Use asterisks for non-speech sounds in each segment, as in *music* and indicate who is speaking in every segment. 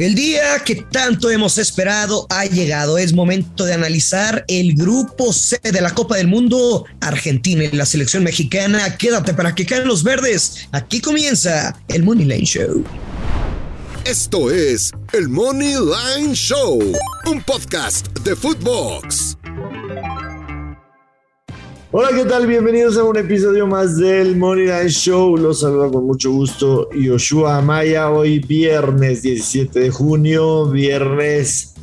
Speaker 1: El día que tanto hemos esperado ha llegado. Es momento de analizar el grupo C de la Copa del Mundo. Argentina y la selección mexicana. Quédate para que caen los verdes. Aquí comienza el Money Line Show.
Speaker 2: Esto es el Money Line Show, un podcast de Footbox.
Speaker 3: Hola, ¿qué tal? Bienvenidos a un episodio más del Money Line Show. Los saludo con mucho gusto Yoshua Amaya. Hoy viernes 17 de junio, viernes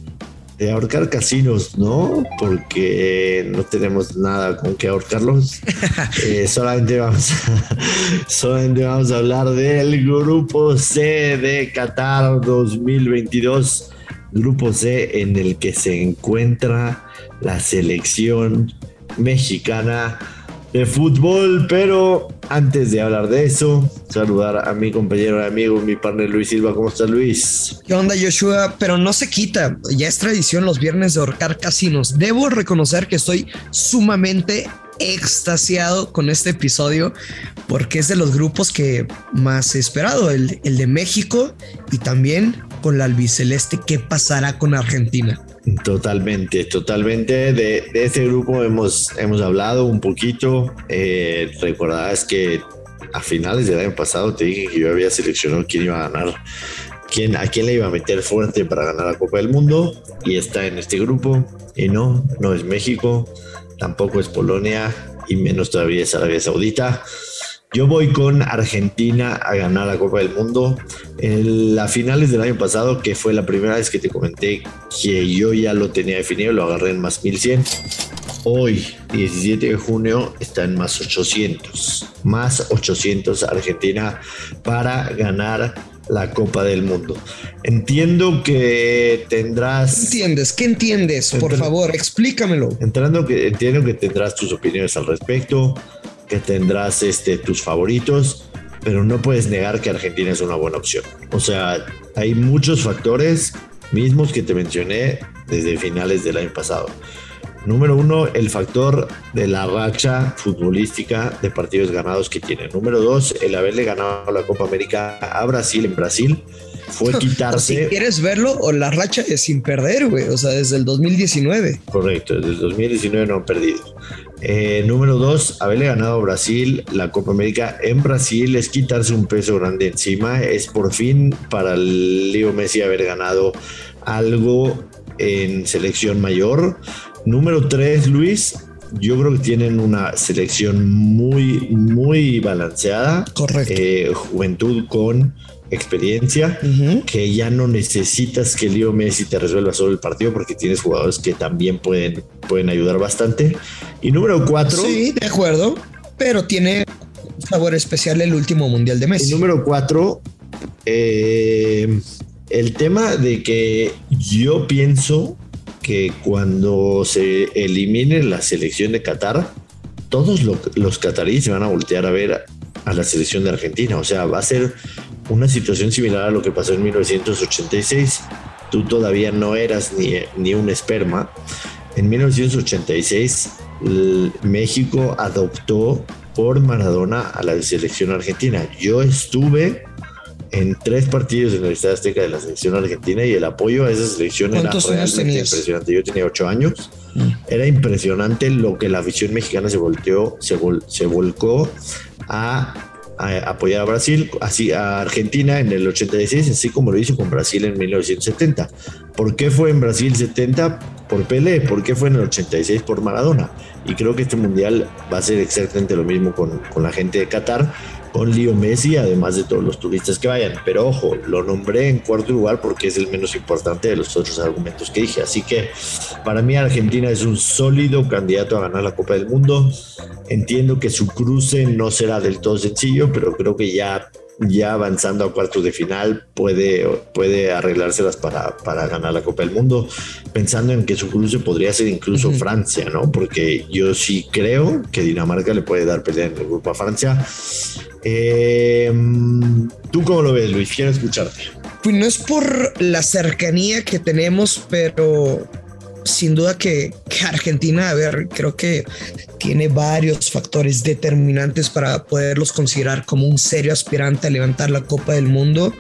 Speaker 3: de ahorcar casinos, ¿no? Porque no tenemos nada con que ahorcarlos. *laughs* Eh, solamente, vamos a, *laughs* solamente vamos a hablar del Grupo C de Qatar 2022. Grupo C en el que se encuentra la selección mexicana de fútbol, pero antes de hablar de eso, saludar a mi compañero y amigo, mi partner Luis Silva. ¿Cómo está Luis?
Speaker 1: ¿Qué onda Joshua? Pero no se quita, ya es tradición los viernes de ahorcar casinos. Debo reconocer que estoy sumamente extasiado con este episodio porque es de los grupos que más he esperado, el, el de México y también con la albiceleste, ¿qué pasará con Argentina?
Speaker 3: Totalmente, totalmente. De, de, este grupo hemos, hemos hablado un poquito. Eh, Recordarás que a finales del año pasado te dije que yo había seleccionado quién iba a ganar, quién, a quién le iba a meter fuerte para ganar la Copa del Mundo y está en este grupo. Y no, no es México, tampoco es Polonia y menos todavía es Arabia Saudita. Yo voy con Argentina a ganar la Copa del Mundo. En las finales del año pasado, que fue la primera vez que te comenté que yo ya lo tenía definido, lo agarré en más 1100. Hoy, 17 de junio, está en más 800. Más 800 Argentina para ganar la Copa del Mundo. Entiendo que tendrás.
Speaker 1: ¿Qué entiendes? ¿Qué entiendes? Por favor, explícamelo.
Speaker 3: Entrando que entiendo que tendrás tus opiniones al respecto que tendrás este, tus favoritos, pero no puedes negar que Argentina es una buena opción. O sea, hay muchos factores mismos que te mencioné desde finales del año pasado. Número uno, el factor de la racha futbolística de partidos ganados que tiene. Número dos, el haberle ganado la Copa América a Brasil en Brasil fue *laughs* quitarse.
Speaker 1: si quieres verlo, o la racha es sin perder, güey. O sea, desde el 2019.
Speaker 3: Correcto, desde el 2019 no han perdido. Eh, número dos, haberle ganado a Brasil la Copa América en Brasil es quitarse un peso grande encima. Es por fin para Leo Messi haber ganado algo en selección mayor. Número tres, Luis, yo creo que tienen una selección muy, muy balanceada.
Speaker 1: Correcto.
Speaker 3: Eh, juventud con experiencia, uh -huh. que ya no necesitas que Leo Messi te resuelva solo el partido porque tienes jugadores que también pueden, pueden ayudar bastante. Y número cuatro.
Speaker 1: Sí, de acuerdo, pero tiene un sabor especial el último mundial de Messi.
Speaker 3: Y número cuatro, eh, el tema de que yo pienso que cuando se elimine la selección de Qatar, todos lo, los cataríes van a voltear a ver a la selección de Argentina. O sea, va a ser una situación similar a lo que pasó en 1986. Tú todavía no eras ni, ni un esperma. En 1986, México adoptó por Maradona a la selección argentina. Yo estuve en tres partidos en el Estadio Azteca de la selección argentina y el apoyo a esa selección era realmente impresionante. Yo tenía ocho años. Mm. Era impresionante lo que la afición mexicana se volteó, se, vol se volcó a a apoyar a Brasil, así a Argentina en el 86, así como lo hizo con Brasil en 1970. ¿Por qué fue en Brasil 70? Por Pelé. ¿Por qué fue en el 86? Por Maradona. Y creo que este mundial va a ser exactamente lo mismo con, con la gente de Qatar, con Leo Messi, además de todos los turistas que vayan. Pero ojo, lo nombré en cuarto lugar porque es el menos importante de los otros argumentos que dije. Así que para mí Argentina es un sólido candidato a ganar la Copa del Mundo. Entiendo que su cruce no será del todo sencillo, pero creo que ya, ya avanzando a cuartos de final puede, puede arreglárselas para, para ganar la Copa del Mundo. Pensando en que su cruce podría ser incluso uh -huh. Francia, ¿no? Porque yo sí creo que Dinamarca le puede dar pelea en el grupo a Francia. Eh, ¿Tú cómo lo ves, Luis? Quiero escucharte.
Speaker 1: Pues no es por la cercanía que tenemos, pero sin duda que, Argentina, a ver, creo que tiene varios factores determinantes para poderlos considerar como un serio aspirante a levantar la Copa del Mundo.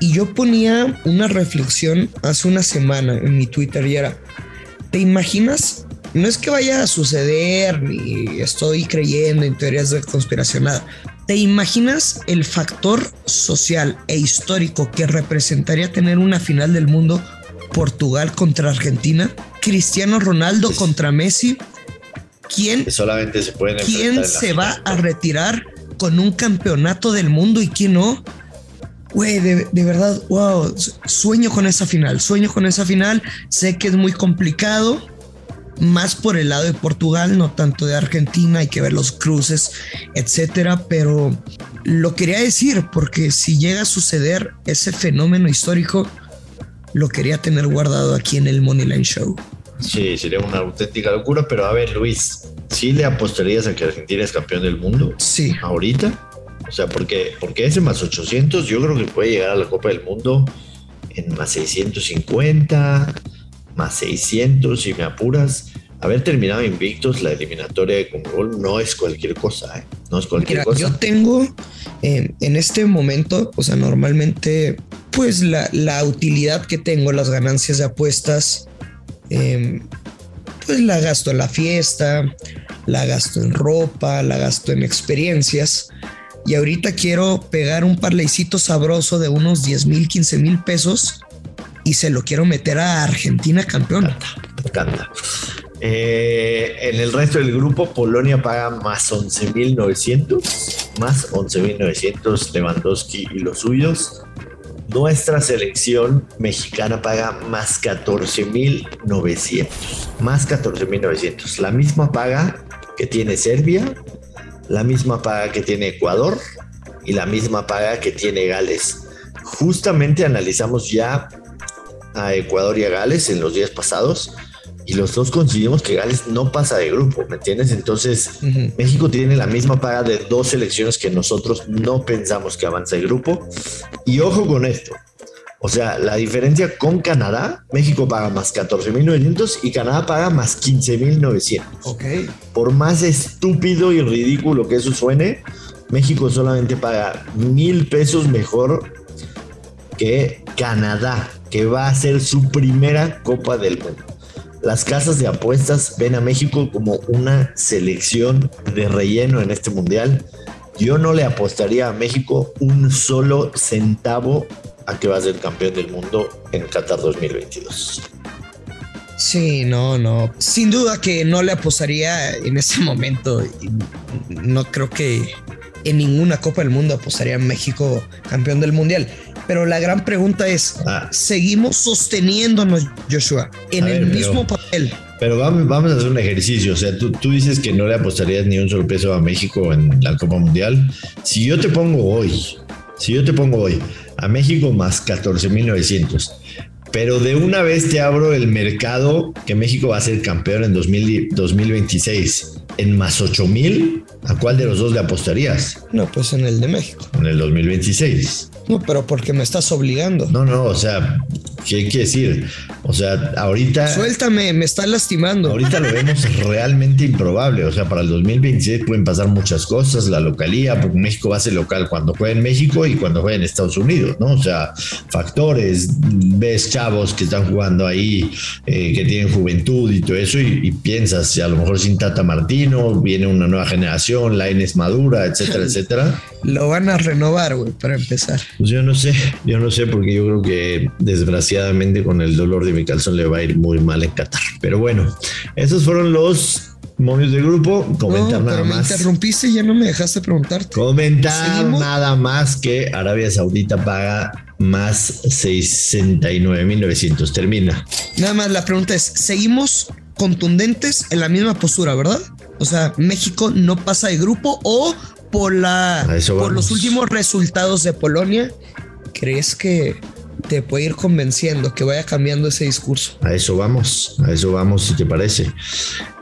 Speaker 1: Y yo ponía una reflexión hace una semana en mi Twitter y era, ¿te imaginas? No es que vaya a suceder, ni estoy creyendo en teorías de conspiración, nada. ¿Te imaginas el factor social e histórico que representaría tener una final del mundo Portugal contra Argentina? Cristiano Ronaldo contra Messi. ¿Quién,
Speaker 3: solamente se pueden
Speaker 1: ¿quién se va a retirar con un campeonato del mundo y quién no? Güey, de, de, verdad, wow, sueño con esa final, sueño con esa final. Sé que es muy complicado, más por el lado de Portugal, no tanto de Argentina, hay que ver los cruces, etcétera, pero lo quería decir porque si llega a suceder ese fenómeno histórico, lo quería tener guardado aquí en el Moneyline Show.
Speaker 3: Sí, sería una auténtica locura, pero a ver, Luis, ¿sí le apostarías a que Argentina es campeón del mundo?
Speaker 1: Sí.
Speaker 3: ¿Ahorita? O sea, porque, porque ese más 800 yo creo que puede llegar a la Copa del Mundo en más 650, más 600 si me apuras. Haber terminado invictos la eliminatoria de Conmebol no es cualquier cosa, ¿eh? No es cualquier cosa.
Speaker 1: Yo tengo eh, en este momento, o sea, normalmente, pues la, la, utilidad que tengo, las ganancias de apuestas, eh, pues la gasto en la fiesta, la gasto en ropa, la gasto en experiencias. Y ahorita quiero pegar un parleycito sabroso de unos 10 mil, 15 mil pesos y se lo quiero meter a Argentina campeón.
Speaker 3: Me encanta. Eh, en el resto del grupo, Polonia paga más 11.900, más 11.900 Lewandowski y los suyos. Nuestra selección mexicana paga más 14.900, más 14.900. La misma paga que tiene Serbia, la misma paga que tiene Ecuador y la misma paga que tiene Gales. Justamente analizamos ya a Ecuador y a Gales en los días pasados y los dos coincidimos que Gales no pasa de grupo, ¿me entiendes? Entonces, México tiene la misma paga de dos selecciones que nosotros no pensamos que avanza de grupo. Y ojo con esto. O sea, la diferencia con Canadá, México paga más 14.900 y Canadá paga más 15.900.
Speaker 1: Ok.
Speaker 3: Por más estúpido y ridículo que eso suene, México solamente paga mil pesos mejor que Canadá, que va a ser su primera Copa del Mundo. Las casas de apuestas ven a México como una selección de relleno en este mundial. Yo no le apostaría a México un solo centavo a que va a ser campeón del mundo en Qatar 2022.
Speaker 1: Sí, no, no. Sin duda que no le apostaría en ese momento. No creo que en ninguna Copa del Mundo apostaría a México campeón del mundial. Pero la gran pregunta es, ah. ¿seguimos sosteniéndonos, Joshua, en el mismo papel?
Speaker 3: Pero vamos, vamos, a hacer un ejercicio. O sea, tú, tú, dices que no le apostarías ni un solo peso a México en la Copa Mundial. Si yo te pongo hoy, si yo te pongo hoy a México más 14.900, pero de una vez te abro el mercado que México va a ser campeón en 2026 en más 8.000, ¿a cuál de los dos le apostarías?
Speaker 1: No, pues en el de México.
Speaker 3: En el 2026.
Speaker 1: No, pero porque me estás obligando.
Speaker 3: No, no, o sea, ¿qué hay que decir? O sea, ahorita.
Speaker 1: Suéltame, me está lastimando.
Speaker 3: Ahorita lo vemos realmente improbable. O sea, para el 2026 pueden pasar muchas cosas, la localía, porque México va a ser local cuando juegue en México y cuando juegue en Estados Unidos, ¿no? O sea, factores, ves chavos que están jugando ahí, eh, que tienen juventud y todo eso, y, piensas, si a lo mejor sin Tata Martino, viene una nueva generación, la es madura, etcétera, *laughs* etcétera.
Speaker 1: Lo van a renovar, güey, para empezar.
Speaker 3: Pues yo no sé, yo no sé, porque yo creo que desgraciadamente con el dolor de mi calzón le va a ir muy mal en Qatar. Pero bueno, esos fueron los momios del grupo. Comentar nada más.
Speaker 1: Me interrumpiste y ya no me dejaste preguntarte.
Speaker 3: Comentar nada más que Arabia Saudita paga más 69.900. Termina.
Speaker 1: Nada más la pregunta es: ¿seguimos contundentes en la misma postura, verdad? O sea, México no pasa de grupo o por la por los últimos resultados de Polonia, ¿crees que te puede ir convenciendo que vaya cambiando ese discurso?
Speaker 3: A eso vamos, a eso vamos si te parece.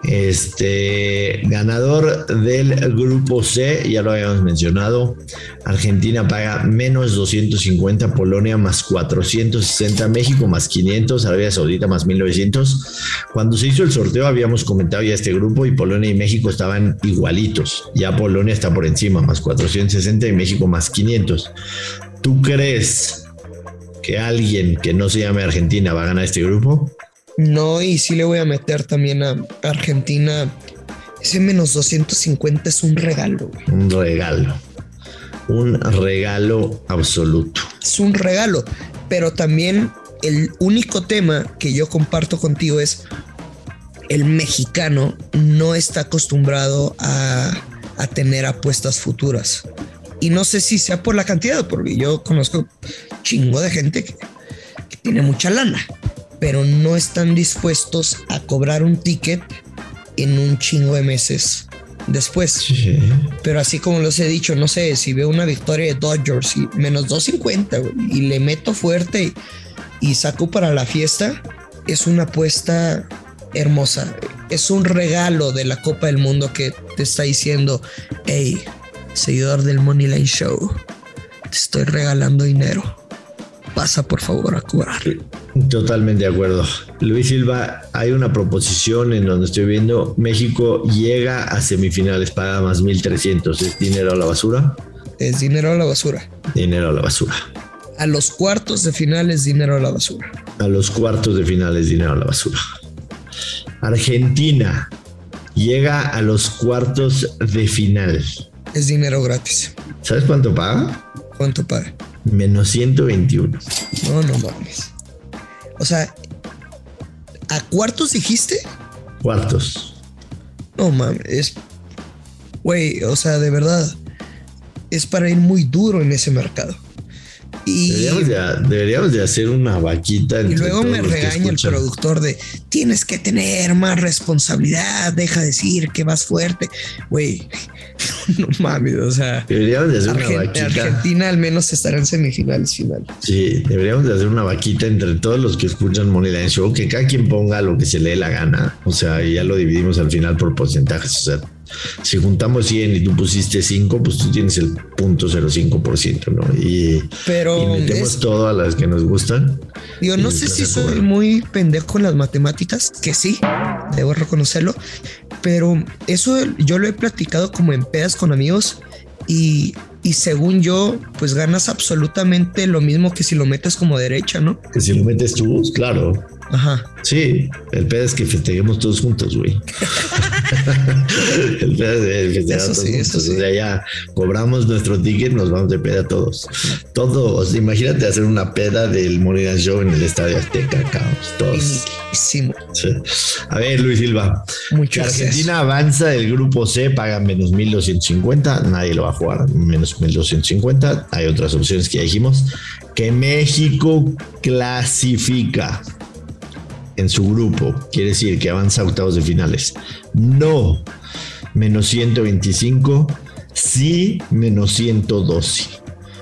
Speaker 3: Este ganador del grupo C, ya lo habíamos mencionado. Argentina paga menos 250, Polonia más 460, México más 500, Arabia Saudita más 1900. Cuando se hizo el sorteo habíamos comentado ya este grupo y Polonia y México estaban igualitos. Ya Polonia está por encima, más 460 y México más 500. ¿Tú crees que alguien que no se llame Argentina va a ganar este grupo?
Speaker 1: No, y sí le voy a meter también a Argentina. Ese menos 250 es un regalo.
Speaker 3: Un regalo. Un regalo absoluto.
Speaker 1: Es un regalo. Pero también el único tema que yo comparto contigo es el mexicano no está acostumbrado a, a tener apuestas futuras. Y no sé si sea por la cantidad, porque yo conozco chingo de gente que, que tiene mucha lana, pero no están dispuestos a cobrar un ticket en un chingo de meses después.
Speaker 3: Sí.
Speaker 1: Pero así como los he dicho, no sé, si veo una victoria de Dodgers y menos 250 güey, y le meto fuerte y, y saco para la fiesta, es una apuesta hermosa. Es un regalo de la Copa del Mundo que te está diciendo, hey, seguidor del Moneyline Show, te estoy regalando dinero. Pasa por favor a cobrar.
Speaker 3: Totalmente de acuerdo. Luis Silva, hay una proposición en donde estoy viendo México llega a semifinales, paga más 1300. ¿Es dinero a la basura?
Speaker 1: Es dinero a la basura.
Speaker 3: Dinero a la basura.
Speaker 1: A los cuartos de final es dinero a la basura.
Speaker 3: A los cuartos de finales, dinero a la basura. Argentina llega a los cuartos de final.
Speaker 1: Es dinero gratis.
Speaker 3: ¿Sabes cuánto paga?
Speaker 1: ¿Cuánto paga?
Speaker 3: Menos 121.
Speaker 1: No, no mames. O sea, ¿a cuartos dijiste?
Speaker 3: Cuartos.
Speaker 1: No mames, es. Güey, o sea, de verdad. Es para ir muy duro en ese mercado. Y,
Speaker 3: Deberíamos de, deberíamos de hacer una vaquita.
Speaker 1: y
Speaker 3: entre
Speaker 1: luego
Speaker 3: todos
Speaker 1: me regaña el productor de tienes que tener más responsabilidad, deja de decir que vas fuerte. Güey, *laughs* no mames, o sea.
Speaker 3: Deberíamos de hacer una vaquita.
Speaker 1: Argentina al menos estará en semifinales final.
Speaker 3: Sí, deberíamos de hacer una vaquita entre todos los que escuchan Moneyline Show, que cada quien ponga lo que se le dé la gana. O sea, y ya lo dividimos al final por porcentajes. O sea, si juntamos 100 y tú pusiste 5, pues tú tienes el 0.05%, ¿no? Y,
Speaker 1: Pero
Speaker 3: y metemos
Speaker 1: es-
Speaker 3: todo a las que nos gustan.
Speaker 1: Digo, no sé si soy muy pendejo en las matemáticas, que sí, debo reconocerlo, pero eso yo lo he platicado como en pedas con amigos y, y según yo, pues ganas absolutamente lo mismo que si lo metes como derecha, ¿no?
Speaker 3: Que si lo metes tú, claro.
Speaker 1: Ajá.
Speaker 3: Sí, el pedo es que festejemos todos juntos, güey. *laughs* *laughs*
Speaker 1: Eso sí, eso sí.
Speaker 3: O sea, ya cobramos nuestro ticket, nos vamos de peda todos. Todos. Imagínate hacer una peda del Moneyline Show en el Estadio Azteca, caos. Todos. Sí. A ver, Luis Silva.
Speaker 1: Mucho
Speaker 3: Argentina avanza del grupo C, paga menos 1250, nadie lo va a jugar, menos 1250. Hay otras opciones que ya dijimos. Que México clasifica en su grupo, quiere decir que avanza a octavos de finales. No, menos 125, sí, menos 112.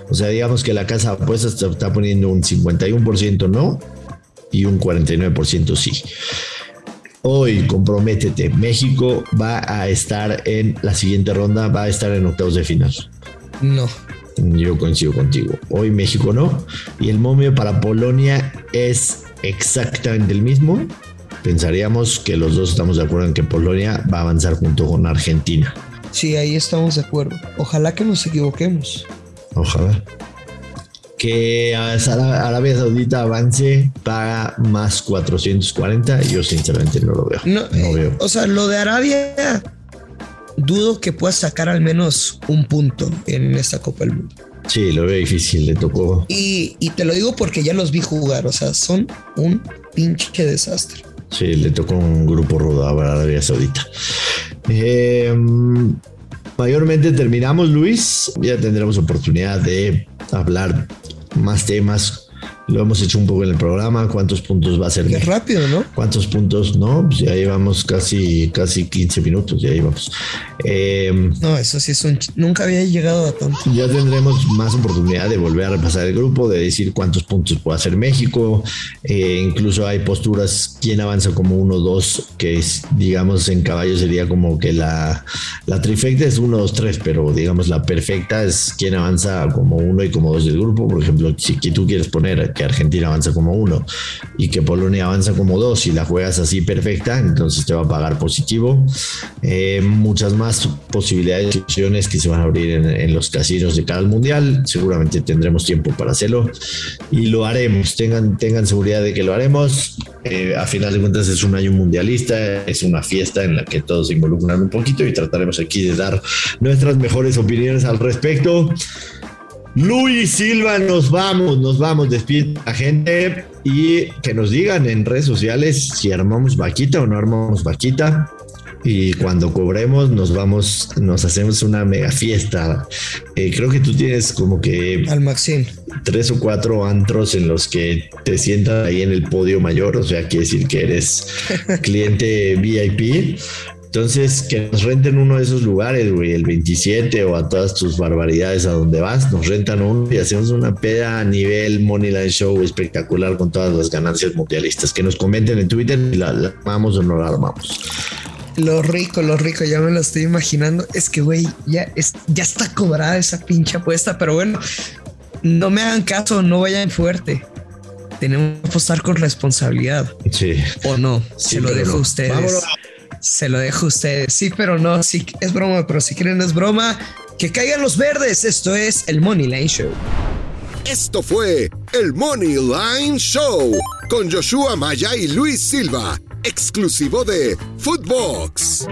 Speaker 3: O sea, digamos que la casa de apuestas está- está poniendo un 51% no y un 49% sí. Hoy, comprométete, México va a estar en la siguiente ronda, va a estar en octavos de final.
Speaker 1: No.
Speaker 3: Yo coincido contigo. Hoy México no. Y el momio para Polonia es exactamente el mismo. Pensaríamos que los dos estamos de acuerdo en que Polonia va a avanzar junto con Argentina.
Speaker 1: Sí, ahí estamos de acuerdo. Ojalá que nos equivoquemos.
Speaker 3: Ojalá. Que Ara- Arabia Saudita avance paga más 440. Yo sinceramente no lo veo.
Speaker 1: No,
Speaker 3: No
Speaker 1: eh,
Speaker 3: veo.
Speaker 1: o sea, lo de Arabia, dudo que pueda sacar al menos un punto en esta Copa del Mundo.
Speaker 3: Sí, lo veo difícil. Le tocó.
Speaker 1: Y, y te lo digo porque ya los vi jugar, o sea, son un pinche desastre.
Speaker 3: Sí, le tocó un grupo rudo a Arabia Saudita. Eh, mayormente terminamos, Luis. Ya tendremos oportunidad de hablar más temas. Lo hemos hecho un poco en el programa. ¿Cuántos puntos va a ser?
Speaker 1: Qué rápido, ¿no?
Speaker 3: ¿Cuántos puntos? No, pues ya llevamos casi, casi 15 minutos. Ya llevamos. Eh,
Speaker 1: No, eso sí es un... Nunca había llegado a tanto.
Speaker 3: ya tendremos más oportunidad de volver a repasar el grupo, de decir cuántos puntos puede hacer México. Eh, incluso hay posturas, quién avanza como uno, dos, que es, digamos, en caballo sería como que la, la trifecta es uno, dos, tres, pero digamos la perfecta es quién avanza como uno y como dos del grupo. Por ejemplo, si tú quieres poner que Argentina avanza como uno y que Polonia avanza como dos y la juegas así perfecta, entonces te va a pagar positivo. Eh, muchas más posibilidades de opciones que se van a abrir en, los casinos de cada mundial. Seguramente tendremos tiempo para hacerlo y lo haremos. Tengan, tengan seguridad de que lo haremos. Eh, a final de cuentas es un año mundialista, es una fiesta en la que todos se involucran un poquito y trataremos aquí de dar nuestras mejores opiniones al respecto. Luis Silva, nos vamos, nos vamos, despide la gente y que nos digan en redes sociales si armamos vaquita o no armamos vaquita. Y cuando cobremos nos vamos, nos hacemos una mega fiesta. Eh, creo que tú tienes como que...
Speaker 1: Al Maxim.
Speaker 3: Tres o cuatro antros en los que te sientas ahí en el podio mayor, o sea, quiere decir que eres *laughs* cliente VIP. Entonces, que nos renten uno de esos lugares, güey, el 27 o a todas tus barbaridades a donde vas, nos rentan uno y hacemos una peda a nivel Moneyline Show espectacular con todas las ganancias mundialistas. Que nos comenten en Twitter si la, armamos o no la armamos.
Speaker 1: Lo rico, lo rico, ya me lo estoy imaginando. Es que, güey, ya, ya está cobrada esa pinche apuesta, pero bueno, no me hagan caso, no vayan fuerte tenemos que apostar con responsabilidad.
Speaker 3: Sí.
Speaker 1: O no, se lo dejo a ustedes. Se lo dejo a ustedes. Sí, pero no, sí es broma, pero si quieren es broma, que caigan los verdes. Esto es el Money Line Show.
Speaker 2: Esto fue el Money Line Show con Joshua Maya y Luis Silva, exclusivo de Footbox.